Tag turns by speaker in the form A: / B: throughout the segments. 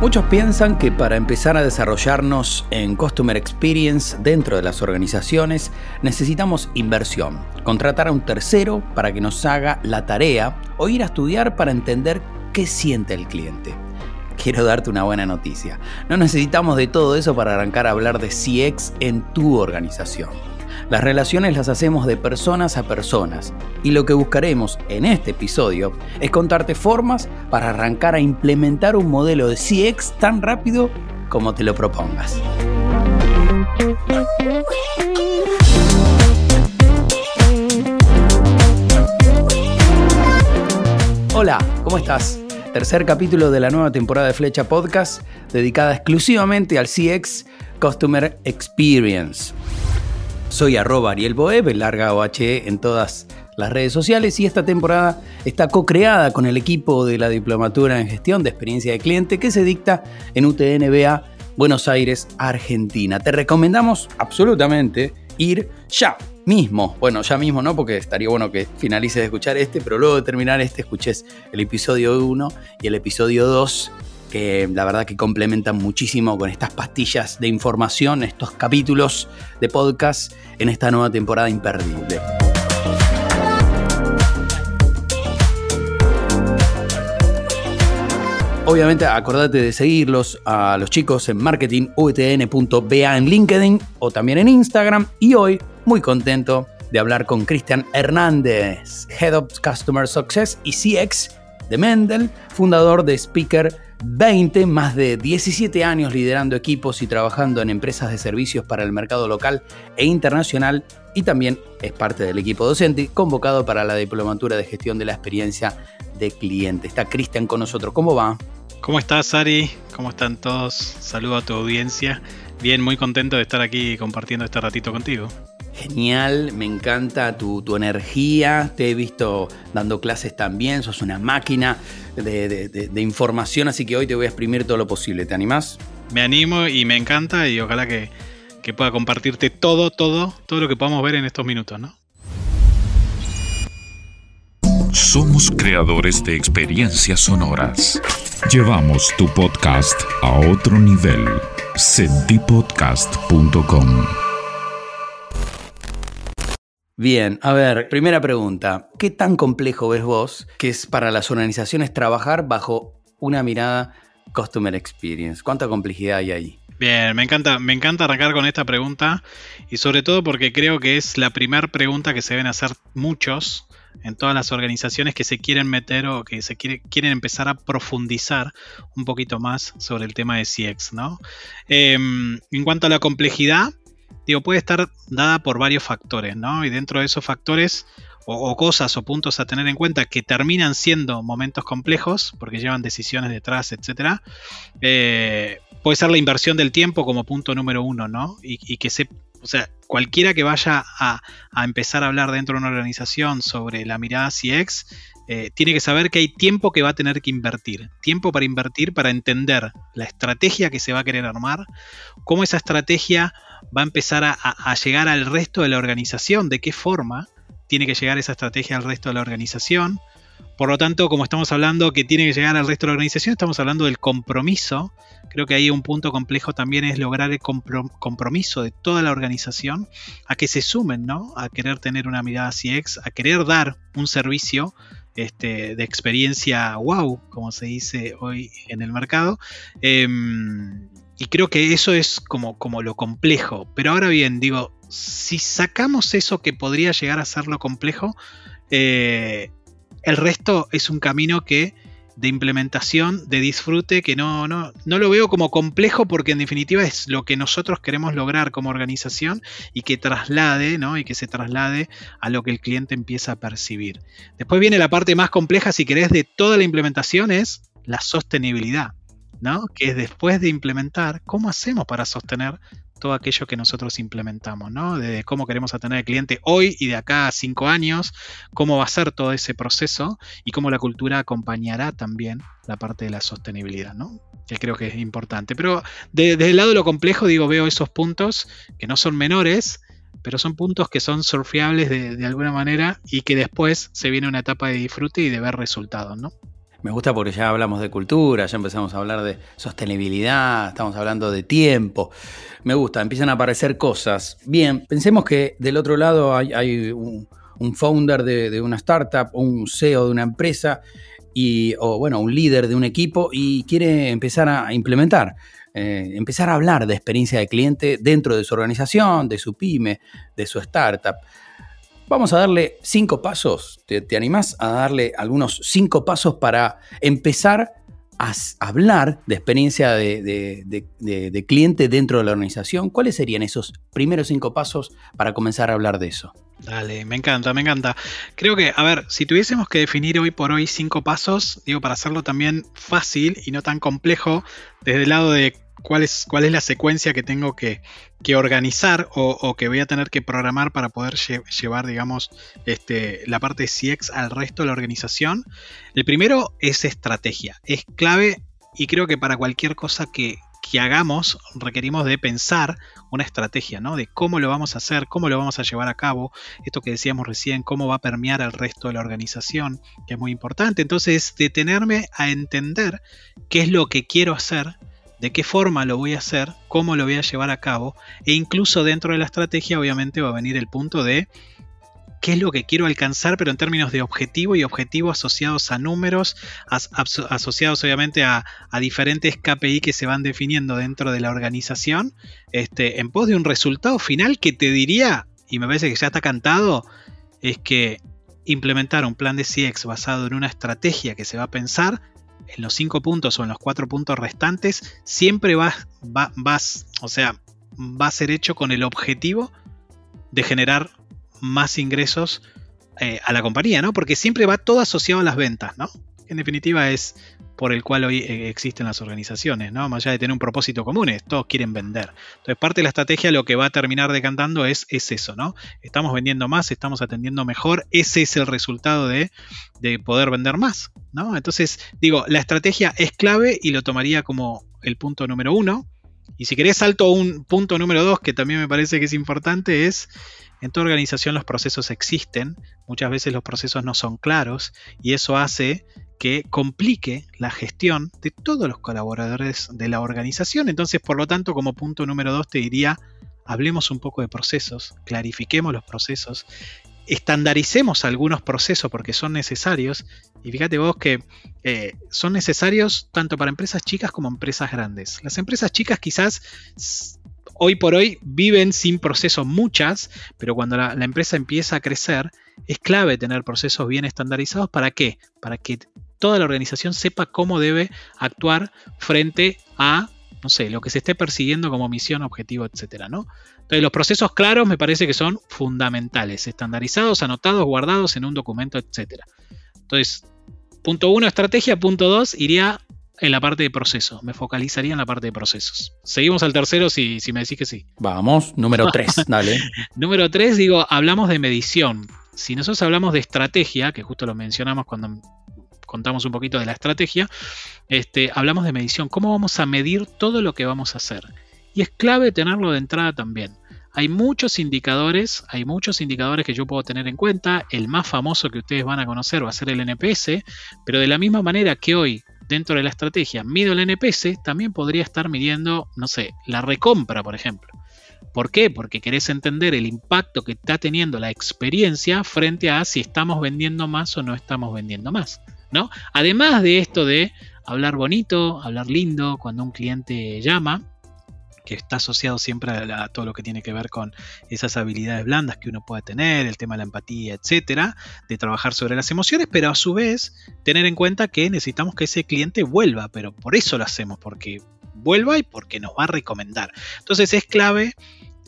A: Muchos piensan que para empezar a desarrollarnos en Customer Experience dentro de las organizaciones necesitamos inversión, contratar a un tercero para que nos haga la tarea o ir a estudiar para entender qué siente el cliente. Quiero darte una buena noticia. No necesitamos de todo eso para arrancar a hablar de CX en tu organización. Las relaciones las hacemos de personas a personas y lo que buscaremos en este episodio es contarte formas para arrancar a implementar un modelo de CX tan rápido como te lo propongas. Hola, ¿cómo estás? Tercer capítulo de la nueva temporada de Flecha Podcast dedicada exclusivamente al CX Customer Experience. Soy arroba Ariel Boeb, larga OHE en todas las redes sociales y esta temporada está co-creada con el equipo de la Diplomatura en Gestión de Experiencia de Cliente que se dicta en UTNBA Buenos Aires, Argentina. Te recomendamos absolutamente ir ya mismo. Bueno, ya mismo no, porque estaría bueno que finalices de escuchar este, pero luego de terminar este escuches el episodio 1 y el episodio 2 que la verdad que complementan muchísimo con estas pastillas de información, estos capítulos de podcast en esta nueva temporada imperdible. Obviamente acordate de seguirlos a los chicos en marketingutn.ba en LinkedIn o también en Instagram y hoy muy contento de hablar con Cristian Hernández, Head of Customer Success y CX de Mendel, fundador de Speaker 20, más de 17 años liderando equipos y trabajando en empresas de servicios para el mercado local e internacional y también es parte del equipo docente convocado para la diplomatura de gestión de la experiencia de cliente. Está Cristian con nosotros, ¿cómo va?
B: ¿Cómo estás, Ari? ¿Cómo están todos? Saludo a tu audiencia. Bien, muy contento de estar aquí compartiendo este ratito contigo.
A: Genial, me encanta tu, energía, te he visto dando clases también, sos una máquina de, información, así que hoy te voy a exprimir todo lo posible. ¿Te animás?
B: Me animo y me encanta y ojalá que, que pueda compartirte todo, todo, todo lo que podamos ver en estos minutos, ¿no?
C: Somos creadores de experiencias sonoras. Llevamos tu podcast a otro nivel. Sentipodcast.com
A: Bien, a ver, primera pregunta. ¿Qué tan complejo ves vos que es para las organizaciones trabajar bajo una mirada Customer Experience? ¿Cuánta complejidad hay ahí?
B: Bien, me encanta, me encanta arrancar con esta pregunta y sobre todo porque creo que es la primera pregunta que se deben hacer muchos en todas las organizaciones que se quieren meter o que se quieren empezar a profundizar un poquito más sobre el tema de CX, ¿no? Em, en cuanto a la complejidad, digo, puede estar dada por varios factores, ¿no? Y dentro de esos factores o, cosas o puntos a tener en cuenta que terminan siendo momentos complejos, porque llevan decisiones detrás, etcétera, eh, puede ser la inversión del tiempo como punto número uno, ¿no? Y, que se, o sea, cualquiera que vaya a, empezar a hablar dentro de una organización sobre la mirada CX, eh, tiene que saber que hay tiempo que va a tener que invertir. Tiempo para invertir para entender la estrategia que se va a querer armar, cómo esa estrategia va a empezar a, llegar al resto de la organización, de qué forma tiene que llegar esa estrategia al resto de la organización. Por lo tanto, como estamos hablando que tiene que llegar al resto de la organización, estamos hablando del compromiso. Creo que ahí un punto complejo también es lograr el compromiso de toda la organización a que se sumen, ¿no? A querer tener una mirada CX, a querer dar un servicio este, de experiencia wow, como se dice hoy en el mercado. Em, y creo que eso es como, como lo complejo. Pero ahora bien, digo, si sacamos eso que podría llegar a ser lo complejo, eh, el resto es un camino que de implementación, de disfrute, que no, no, no lo veo como complejo porque en definitiva es lo que nosotros queremos lograr como organización y que traslade, ¿no? Y que se traslade a lo que el cliente empieza a percibir. Después viene la parte más compleja, si querés, de toda la implementación, es la sostenibilidad. ¿No? Que es después de implementar, ¿cómo hacemos para sostener todo aquello que nosotros implementamos, ¿no? De cómo queremos atender al cliente hoy y de acá a cinco años, cómo va a ser todo ese proceso y cómo la cultura acompañará también la parte de la sostenibilidad, ¿no? Que creo que es importante. Pero desde el lado de lo complejo, digo, veo esos puntos que no son menores, pero son puntos que son surfeables de, de alguna manera y que después se viene una etapa de disfrute y de ver resultados, ¿no?
A: Me gusta porque ya hablamos de cultura, ya empezamos a hablar de sostenibilidad, estamos hablando de tiempo. Me gusta, empiezan a aparecer cosas. Bien, pensemos que del otro lado hay, un, founder de, una startup, un CEO de una empresa, y, o bueno, un líder de un equipo y quiere empezar a implementar. Eh, empezar a hablar de experiencia de cliente dentro de su organización, de su pyme, de su startup. Vamos a darle cinco pasos. ¿Te, te animás a darle algunos cinco pasos para empezar a hablar de experiencia de, cliente dentro de la organización? ¿Cuáles serían esos primeros cinco pasos para comenzar a hablar de eso?
B: Dale, me encanta, me encanta. Creo que, a ver, si tuviésemos que definir hoy por hoy cinco pasos, digo, para hacerlo también fácil y no tan complejo, desde el lado de cuál es, cuál es la secuencia que tengo que, organizar o, que voy a tener que programar para poder llevar, digamos, este, la parte de CX al resto de la organización. El primero es estrategia. Es clave y creo que para cualquier cosa que, que hagamos requerimos de pensar una estrategia, ¿no? De cómo lo vamos a hacer, cómo lo vamos a llevar a cabo, esto que decíamos recién, cómo va a permear al resto de la organización, que es muy importante. Entonces, detenerme a entender qué es lo que quiero hacer de qué forma lo voy a hacer, cómo lo voy a llevar a cabo, e incluso dentro de la estrategia obviamente va a venir el punto de qué es lo que quiero alcanzar, pero en términos de objetivo y objetivo asociados a números, asociados obviamente a, diferentes KPI que se van definiendo dentro de la organización, este, en pos de un resultado final que te diría, y me parece que ya está cantado, es que implementar un plan de CX basado en una estrategia que se va a pensar en los cinco puntos o en los cuatro puntos restantes, siempre vas, vas, o sea, va a ser hecho con el objetivo de generar más ingresos eh, a la compañía, ¿no? Porque siempre va todo asociado a las ventas, ¿no? En definitiva es por el cual hoy eh, existen las organizaciones, ¿no? Más allá de tener un propósito común, todos quieren vender. Entonces, parte de la estrategia lo que va a terminar decantando es, es eso, ¿no? Estamos vendiendo más, estamos atendiendo mejor, ese es el resultado de, de poder vender más, ¿no? Entonces, digo, la estrategia es clave y lo tomaría como el punto número uno. Y si querés salto a un punto número dos, que también me parece que es importante, es en toda organización los procesos existen, muchas veces los procesos no son claros y eso hace que complique la gestión de todos los colaboradores de la organización. Entonces, por lo tanto, como punto número dos, te diría, hablemos un poco de procesos, clarifiquemos los procesos, estandaricemos algunos procesos porque son necesarios. Y fíjate vos que eh, son necesarios tanto para empresas chicas como empresas grandes. Las empresas chicas quizás hoy por hoy viven sin procesos muchas, pero cuando la, la, empresa empieza a crecer, es clave tener procesos bien estandarizados. ¿Para qué? Para que toda la organización sepa cómo debe actuar frente a, no sé, lo que se esté persiguiendo como misión, objetivo, etcétera, ¿no? Entonces, los procesos claros me parece que son fundamentales, estandarizados, anotados, guardados en un documento, etcétera. Entonces, punto uno, estrategia. Punto dos, iría en la parte de procesos. Me focalizaría en la parte de procesos. Seguimos al tercero si, si me decís que sí.
A: Vamos, número tres, dale.
B: número tres, digo, hablamos de medición. Si nosotros hablamos de estrategia, que justo lo mencionamos cuando contamos un poquito de la estrategia, este, hablamos de medición, cómo vamos a medir todo lo que vamos a hacer. Y es clave tenerlo de entrada también. Hay muchos indicadores, hay muchos indicadores que yo puedo tener en cuenta. El más famoso que ustedes van a conocer va a ser el NPS, pero de la misma manera que hoy dentro de la estrategia mido el NPS, también podría estar midiendo, no sé, la recompra, por ejemplo. ¿Por qué? Porque querés entender el impacto que está teniendo la experiencia frente a si estamos vendiendo más o no estamos vendiendo más. ¿No? Además de esto de hablar bonito, hablar lindo cuando un cliente llama, que está asociado siempre a, todo lo que tiene que ver con esas habilidades blandas que uno puede tener, el tema de la empatía, etcétera, de trabajar sobre las emociones, pero a su vez tener en cuenta que necesitamos que ese cliente vuelva, pero por eso lo hacemos, porque vuelva y porque nos va a recomendar. Entonces es clave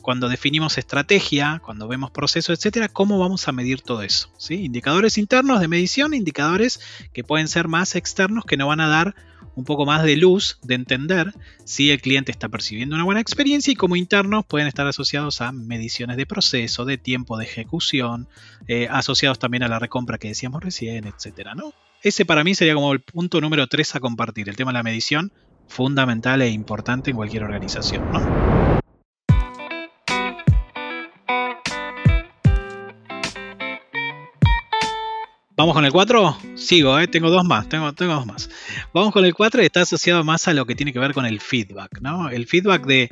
B: cuando definimos estrategia, cuando vemos procesos, etcétera, cómo vamos a medir todo eso. ¿sí? Indicadores internos de medición, indicadores que pueden ser más externos, que nos van a dar un poco más de luz de entender si el cliente está percibiendo una buena experiencia y como internos pueden estar asociados a mediciones de proceso, de tiempo de ejecución, eh, asociados también a la recompra que decíamos recién, etcétera, ¿no? Ese para mí sería como el punto número 3 a compartir, el tema de la medición, fundamental e importante en cualquier organización, ¿no? Vamos con el 4. Sigo, ¿eh? tengo dos más, tengo, tengo dos más. Vamos con el 4 y está asociado más a lo que tiene que ver con el feedback, ¿no? El feedback de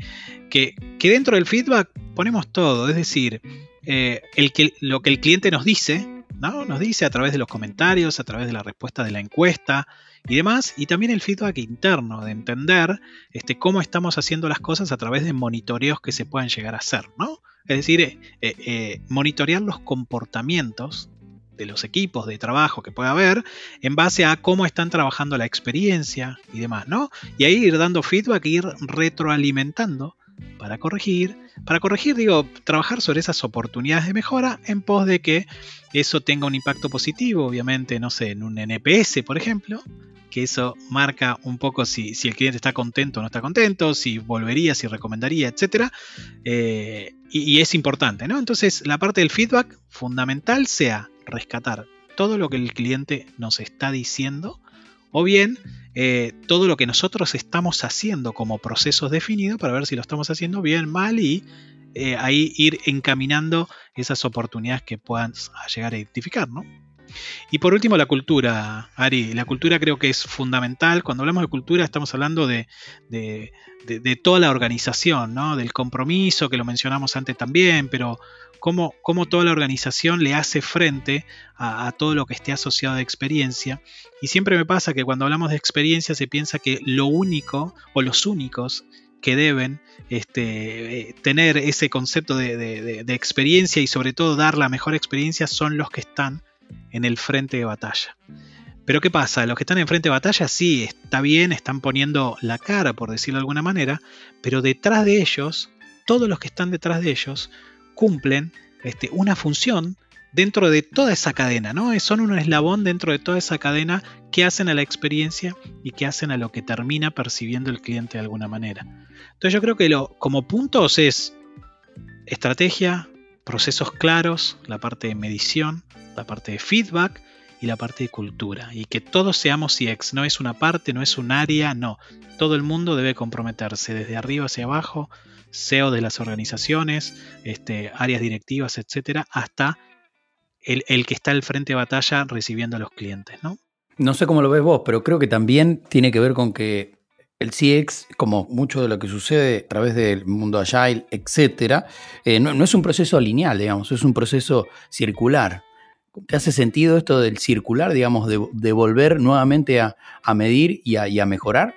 B: que, dentro del feedback ponemos todo, es decir, eh, lo que el cliente nos dice, ¿no? Nos dice a través de los comentarios, a través de la respuesta de la encuesta y demás, y también el feedback interno, de entender este, cómo estamos haciendo las cosas a través de monitoreos que se puedan llegar a hacer, ¿no? Es decir, eh, monitorear los comportamientos de los equipos de trabajo que pueda haber en base a cómo están trabajando la experiencia y demás, ¿no? Y ahí ir dando feedback, ir retroalimentando para corregir, para corregir, digo, trabajar sobre esas oportunidades de mejora en pos de que eso tenga un impacto positivo, obviamente, no sé, en un NPS, por ejemplo, que eso marca un poco si, el cliente está contento o no está contento, si volvería, si recomendaría, etc. Eh, y, y, es importante, ¿no? Entonces, la parte del feedback fundamental sea rescatar todo lo que el cliente nos está diciendo o bien eh, todo lo que nosotros estamos haciendo como procesos definidos para ver si lo estamos haciendo bien, mal y eh, ahí ir encaminando esas oportunidades que puedan llegar a identificar, ¿no? Y por último, la cultura, Ari. La cultura creo que es fundamental. Cuando hablamos de cultura estamos hablando de, toda la organización, ¿no? Del compromiso, que lo mencionamos antes también, pero cómo, toda la organización le hace frente a, todo lo que esté asociado a experiencia. Y siempre me pasa que cuando hablamos de experiencia se piensa que lo único o los únicos que deben este, tener ese concepto de, experiencia y sobre todo dar la mejor experiencia son los que están en el frente de batalla. Pero ¿qué pasa? Los que están en frente de batalla sí, está bien, están poniendo la cara, por decirlo de alguna manera, pero detrás de ellos, todos los que están detrás de ellos, cumplen este, una función dentro de toda esa cadena, ¿no? Son un eslabón dentro de toda esa cadena que hacen a la experiencia y que hacen a lo que termina percibiendo el cliente de alguna manera. Entonces yo creo que lo, como puntos es estrategia, procesos claros, la parte de medición, la parte de feedback y la parte de cultura. Y que todos seamos CX, no es una parte, no es un área, no. Todo el mundo debe comprometerse desde arriba hacia abajo, CEO de las organizaciones, este, áreas directivas, etcétera, hasta el, que está al frente de batalla recibiendo a los clientes, ¿no?
A: Sé cómo lo ves vos, pero creo que también tiene que ver con que el CX, como mucho de lo que sucede a través del mundo agile, etcétera, eh, no, es un proceso lineal, digamos, es un proceso circular. ¿Te hace sentido esto del circular, digamos, de, volver nuevamente a, medir y a, mejorar?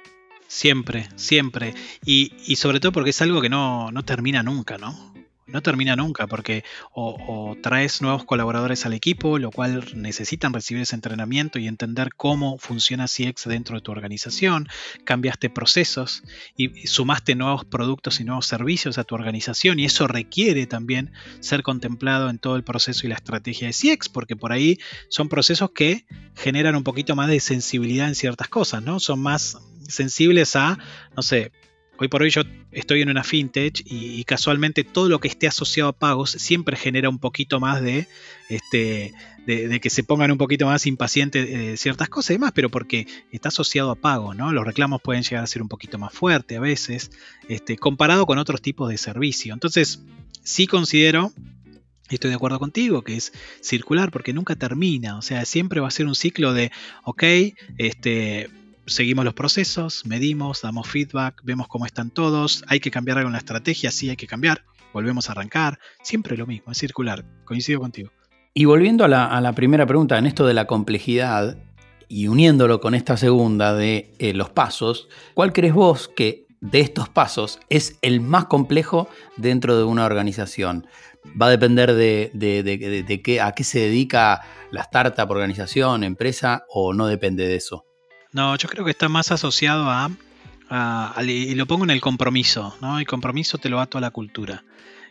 B: Siempre, siempre. Y, y, sobre todo porque es algo que no, no termina nunca, ¿no? No termina nunca porque o, traes nuevos colaboradores al equipo, lo cual necesitan recibir ese entrenamiento y entender cómo funciona CX dentro de tu organización, cambiaste procesos y sumaste nuevos productos y nuevos servicios a tu organización y eso requiere también ser contemplado en todo el proceso y la estrategia de CX porque por ahí son procesos que generan un poquito más de sensibilidad en ciertas cosas, ¿no? Son más sensibles a, no sé, Hoy por hoy yo estoy en una fintech y, casualmente todo lo que esté asociado a pagos siempre genera un poquito más de, este, de, que se pongan un poquito más impacientes de ciertas cosas y demás, pero porque está asociado a pagos, ¿no? Los reclamos pueden llegar a ser un poquito más fuertes a veces, este, comparado con otros tipos de servicio. Entonces, sí considero estoy de acuerdo contigo, que es circular porque nunca termina, o sea, siempre va a ser un ciclo de, ok, este, seguimos los procesos, medimos, damos feedback, vemos cómo están todos, hay que cambiar algo en la estrategia, sí hay que cambiar, volvemos a arrancar, siempre lo mismo, es circular, coincido contigo.
A: Y volviendo a la, primera pregunta, en esto de la complejidad y uniéndolo con esta segunda de eh, los pasos, ¿cuál crees vos que de estos pasos es el más complejo dentro de una organización? Va a depender de, qué, a qué se dedica la startup, organización, empresa, o no depende de eso.
B: No, yo creo que está más asociado a, y lo pongo en el compromiso, ¿no? El compromiso te lo ato a la cultura.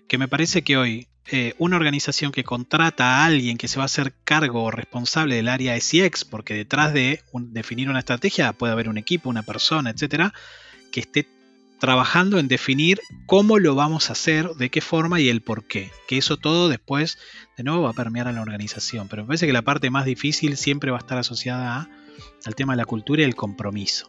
B: Que me parece que hoy eh, una organización que contrata a alguien que se va a hacer cargo o responsable del área SIEX, porque detrás de definir una estrategia puede haber un equipo, una persona, etcétera, que esté trabajando en definir cómo lo vamos a hacer, de qué forma y el por qué. Que eso todo después, de nuevo, va a permear a la organización. Pero me parece que la parte más difícil siempre va a estar asociada a al tema de la cultura y el compromiso.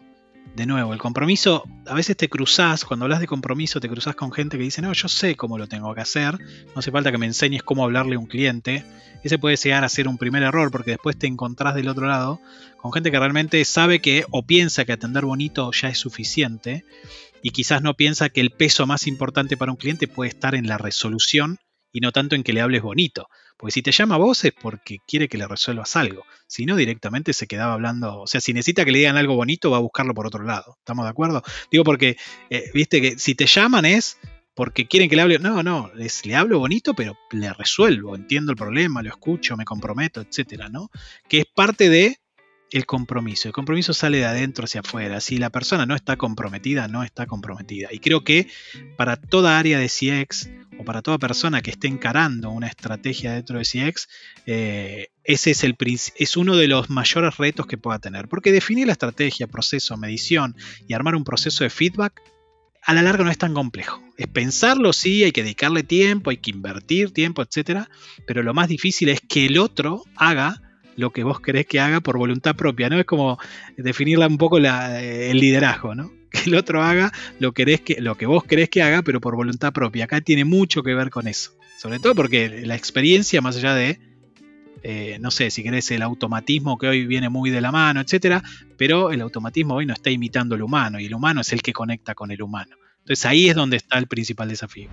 B: de nuevo, el compromiso, a veces te cruzas, cuando hablas de compromiso, te cruzas con gente que dice, no, yo sé cómo lo tengo que hacer, no hace falta que me enseñes cómo hablarle a un cliente. Ese puede llegar a ser un primer error porque después te encontrás del otro lado con gente que realmente sabe que o piensa que atender bonito ya es suficiente y quizás no piensa que el peso más importante para un cliente puede estar en la resolución y no tanto en que le hables bonito. Porque si te llama a vos es porque quiere que le resuelvas algo. Si no, directamente se quedaba hablando. O sea, si necesita que le digan algo bonito, va a buscarlo por otro lado. ¿Estamos de acuerdo? Digo porque, eh, viste que si te llaman es porque quieren que le hable. No, no, le hablo bonito, pero le resuelvo. Entiendo el problema, lo escucho, me comprometo, etcétera, ¿no? Que es parte de el compromiso. El compromiso sale de adentro hacia afuera. Si la persona no está comprometida, no está comprometida. Y creo que para toda área de CX o para toda persona que esté encarando una estrategia dentro de CX, eh, ese es, el, es uno de los mayores retos que pueda tener. Porque definir la estrategia, proceso, medición y armar un proceso de feedback a la larga no es tan complejo. Es pensarlo, sí, hay que dedicarle tiempo, hay que invertir tiempo, etc. Pero lo más difícil es que el otro haga lo que vos querés que haga por voluntad propia, ¿no? Es como definirla un poco el liderazgo, ¿no? Que el otro haga lo, que, lo que vos querés que haga, pero por voluntad propia. Acá tiene mucho que ver con eso. Sobre todo porque la experiencia, más allá de, eh, no sé, si querés, el automatismo que hoy viene muy de la mano, etcétera, pero el automatismo hoy no está imitando el humano y el humano es el que conecta con el humano. Entonces ahí es donde está el principal desafío.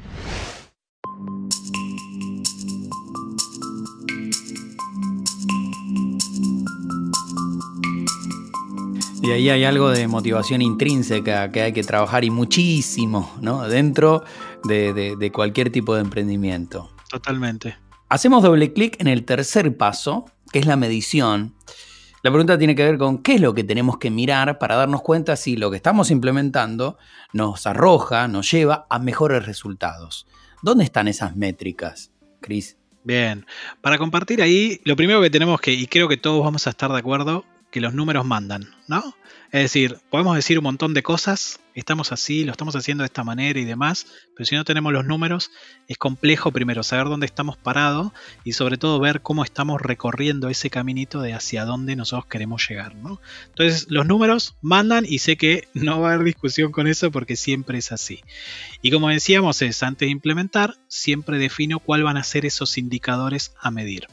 A: Y ahí hay algo de motivación intrínseca que hay que trabajar y muchísimo, ¿no? Dentro de, cualquier tipo de emprendimiento.
B: Totalmente.
A: Hacemos doble clic en el tercer paso, que es la medición. La pregunta tiene que ver con qué es lo que tenemos que mirar para darnos cuenta si lo que estamos implementando nos arroja, nos lleva a mejores resultados. ¿Dónde están esas métricas, Cris?
B: Bien, para compartir ahí, lo primero que tenemos que, y creo que todos vamos a estar de acuerdo, que los números mandan, ¿no? Es decir, podemos decir un montón de cosas, estamos así, lo estamos haciendo de esta manera y demás, pero si no tenemos los números, es complejo primero saber dónde estamos parados y sobre todo ver cómo estamos recorriendo ese caminito de hacia dónde nosotros queremos llegar, ¿no? Entonces, los números mandan y sé que no va a haber discusión con eso porque siempre es así. Y como decíamos, es antes de implementar, siempre defino cuáles van a ser esos indicadores a medir.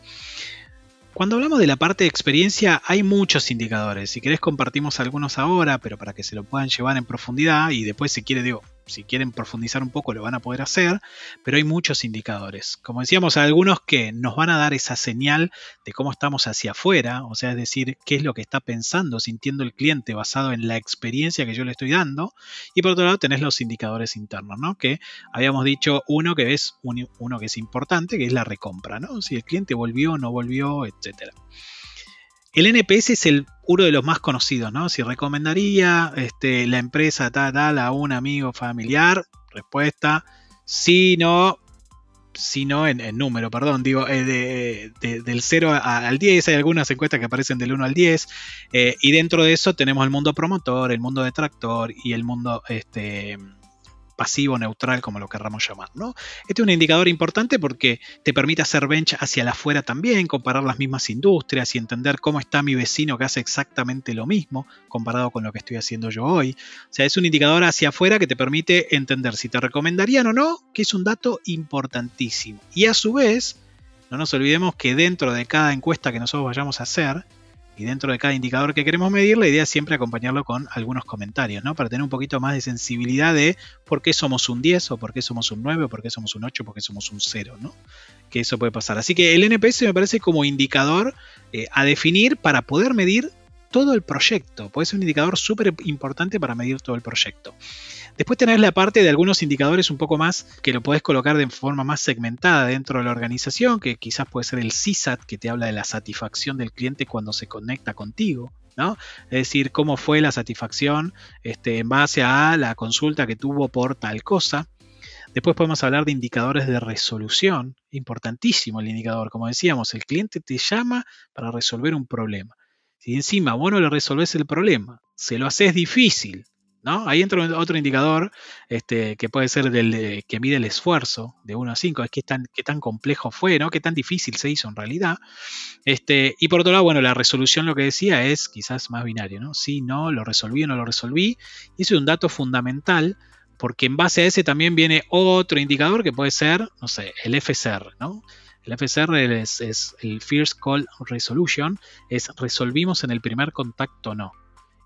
B: Cuando hablamos de la parte de experiencia hay muchos indicadores. Si querés compartimos algunos ahora, pero para que se lo puedan llevar en profundidad y después si quiere digo, si quieren profundizar un poco lo van a poder hacer, pero hay muchos indicadores. Como decíamos, algunos que nos van a dar esa señal de cómo estamos hacia afuera, o sea, es decir, qué es lo que está pensando, sintiendo el cliente basado en la experiencia que yo le estoy dando. Y por otro lado tenés los indicadores internos, ¿no? Que habíamos dicho uno que es uno que es importante, que es la recompra, ¿no? Si el cliente volvió, o no volvió, etcétera. El NPS es el, uno de los más conocidos, ¿no? Si recomendaría este, la empresa tal, tal a un amigo familiar, respuesta, sí, no, sí, no en, número, perdón, digo, eh, del 0 al 10, hay algunas encuestas que aparecen del 1 al 10, eh, y dentro de eso tenemos el mundo promotor, el mundo detractor y el mundo este, pasivo, neutral, como lo querramos llamar. ¿no? Este es un indicador importante porque te permite hacer bench hacia la afuera también, comparar las mismas industrias y entender cómo está mi vecino que hace exactamente lo mismo comparado con lo que estoy haciendo yo hoy. O sea, es un indicador hacia afuera que te permite entender si te recomendarían o no, que es un dato importantísimo. Y a su vez, no nos olvidemos que dentro de cada encuesta que nosotros vayamos a hacer, y dentro de cada indicador que queremos medir, la idea es siempre acompañarlo con algunos comentarios, ¿no? Para tener un poquito más de sensibilidad de por qué somos un 10 o por qué somos un 9 o por qué somos un 8 o por qué somos un 0, ¿no? Que eso puede pasar. Así que el NPS me parece como indicador eh, a definir para poder medir todo el proyecto. Puede ser un indicador súper importante para medir todo el proyecto. Después tenés la parte de algunos indicadores un poco más que lo podés colocar de forma más segmentada dentro de la organización, que quizás puede ser el CSAT, que te habla de la satisfacción del cliente cuando se conecta contigo. ¿no? Es decir, cómo fue la satisfacción este, en base a la consulta que tuvo por tal cosa. Después podemos hablar de indicadores de resolución, importantísimo el indicador, como decíamos, el cliente te llama para resolver un problema. Si encima vos no le resolvés el problema, se lo haces difícil, ¿no? Ahí entra otro indicador este, que puede ser del que mide el esfuerzo de 1 a 5, es qué tan complejo fue, ¿no? Qué tan difícil se hizo en realidad. Este, y por otro lado, bueno, la resolución lo que decía es quizás más binario, ¿no? Sí, no, lo resolví o no lo resolví. Y eso es un dato fundamental porque en base a ese también viene otro indicador que puede ser, no sé, el FCR, ¿no? El FCR es, es el First Call Resolution, es resolvimos en el primer contacto o no.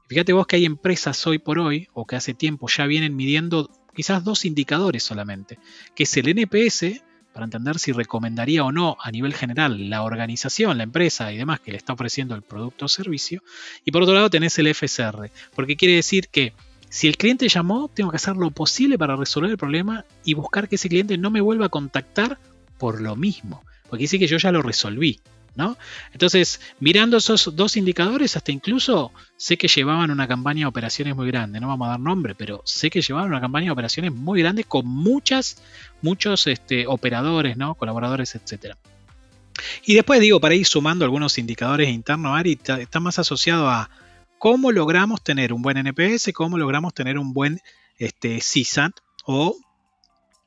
B: Fíjate vos que hay empresas hoy por hoy, o que hace tiempo ya vienen midiendo quizás dos indicadores solamente, que es el NPS, para entender si recomendaría o no a nivel general la organización, la empresa y demás que le está ofreciendo el producto o servicio, y por otro lado tenés el FSR, porque quiere decir que si el cliente llamó, tengo que hacer lo posible para resolver el problema y buscar que ese cliente no me vuelva a contactar por lo mismo, porque dice que yo ya lo resolví. Entonces, mirando esos dos indicadores, hasta incluso sé que llevaban una campaña de operaciones muy grande, no vamos a dar nombre, pero sé que llevaban una campaña de operaciones muy grande con muchas, muchos este, operadores, ¿no? Colaboradores, etcétera. Y después digo, para ir sumando algunos indicadores internos, Ari, está, más asociado a cómo logramos tener un buen NPS, cómo logramos tener un buen este, CSAT o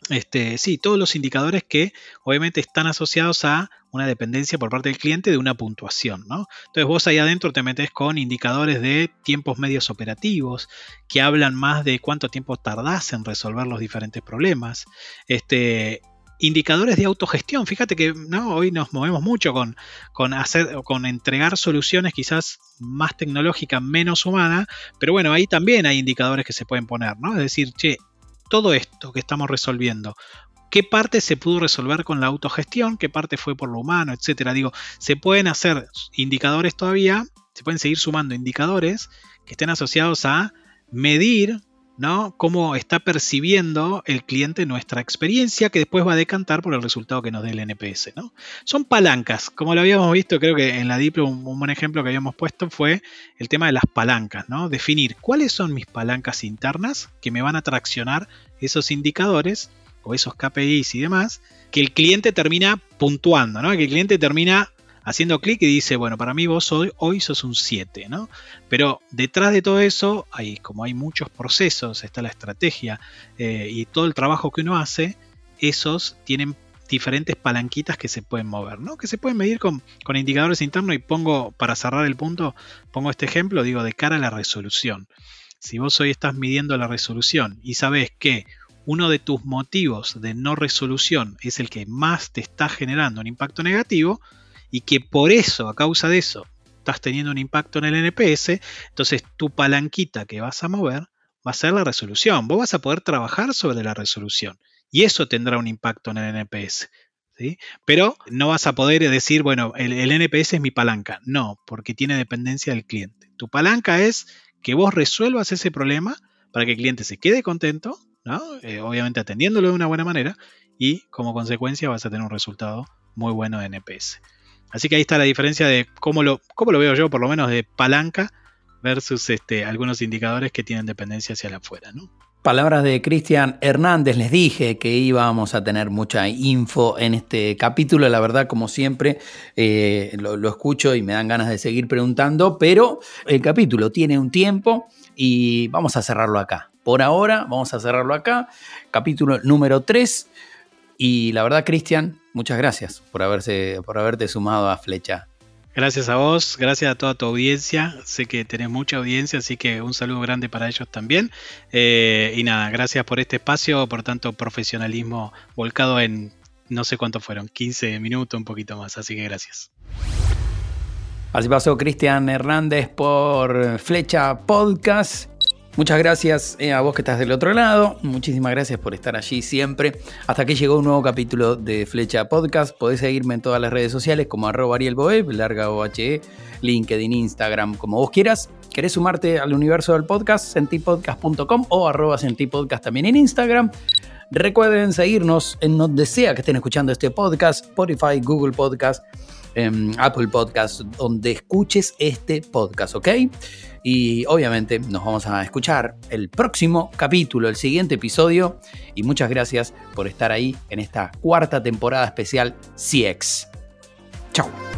B: este, sí, todos los indicadores que obviamente están asociados a una dependencia por parte del cliente de una puntuación. ¿no? Entonces vos ahí adentro te metes con indicadores de tiempos medios operativos que hablan más de cuánto tiempo tardás en resolver los diferentes problemas. Este, indicadores de autogestión. Fíjate que ¿no? hoy nos movemos mucho con, con, hacer, con entregar soluciones quizás más tecnológicas, menos humanas, pero bueno, ahí también hay indicadores que se pueden poner, ¿no? Es decir, che, todo esto que estamos resolviendo, qué parte se pudo resolver con la autogestión, qué parte fue por lo humano, etcétera. Digo, se pueden hacer indicadores todavía, se pueden seguir sumando indicadores que estén asociados a medir ¿no? Cómo está percibiendo el cliente nuestra experiencia que después va a decantar por el resultado que nos dé el NPS, ¿no? Son palancas, como lo habíamos visto, creo que en la Diplo un, buen ejemplo que habíamos puesto fue el tema de las palancas, ¿no? Definir cuáles son mis palancas internas que me van a traccionar esos indicadores o esos KPIs y demás, que el cliente termina puntuando, ¿no? Que el cliente termina haciendo clic y dice, bueno, para mí vos hoy, hoy sos un 7, ¿no? Pero detrás de todo eso, hay, como hay muchos procesos, está la estrategia eh, y todo el trabajo que uno hace, esos tienen diferentes palanquitas que se pueden mover, ¿no? Que se pueden medir con, con indicadores internos y pongo, para cerrar el punto, pongo este ejemplo, digo, de cara a la resolución. Si vos hoy estás midiendo la resolución y sabes que uno de tus motivos de no resolución es el que más te está generando un impacto negativo, y que por eso, a causa de eso, estás teniendo un impacto en el NPS, entonces tu palanquita que vas a mover va a ser la resolución. Vos vas a poder trabajar sobre la resolución y eso tendrá un impacto en el NPS. ¿sí? Pero no vas a poder decir, bueno, el, NPS es mi palanca. No, porque tiene dependencia del cliente. Tu palanca es que vos resuelvas ese problema para que el cliente se quede contento, eh, obviamente atendiéndolo de una buena manera y como consecuencia vas a tener un resultado muy bueno de NPS. Así que ahí está la diferencia de cómo lo, cómo lo veo yo, por lo menos de palanca versus este, algunos indicadores que tienen dependencia hacia afuera. ¿no?
A: Palabras de Cristian Hernández, les dije que íbamos a tener mucha info en este capítulo, la verdad como siempre eh, lo, lo, escucho y me dan ganas de seguir preguntando, pero el capítulo tiene un tiempo y vamos a cerrarlo acá. Por ahora vamos a cerrarlo acá, capítulo número 3 y la verdad Cristian, muchas gracias por, haberse, por haberte sumado a Flecha.
B: Gracias a vos, gracias a toda tu audiencia. Sé que tenés mucha audiencia, así que un saludo grande para ellos también. Eh, y nada, gracias por este espacio, por tanto profesionalismo volcado en no sé cuánto fueron, 15 minutos, un poquito más. Así que gracias.
A: Así pasó Cristian Hernández por Flecha Podcast. Muchas gracias eh, a vos que estás del otro lado. Muchísimas gracias por estar allí siempre. Hasta que llegó un nuevo capítulo de Flecha Podcast. Podés seguirme en todas las redes sociales como arroba arielboeb, larga OHE, LinkedIn, Instagram, como vos quieras. ¿Querés sumarte al universo del podcast? Sentipodcast.com o arroba sentipodcast también en Instagram. Recuerden seguirnos en donde sea que estén escuchando este podcast, Spotify, Google Podcast, Apple Podcast, donde escuches este podcast, ¿ok? Y obviamente nos vamos a escuchar el próximo capítulo, el siguiente episodio. Y muchas gracias por estar ahí en esta cuarta temporada especial CX. Chao.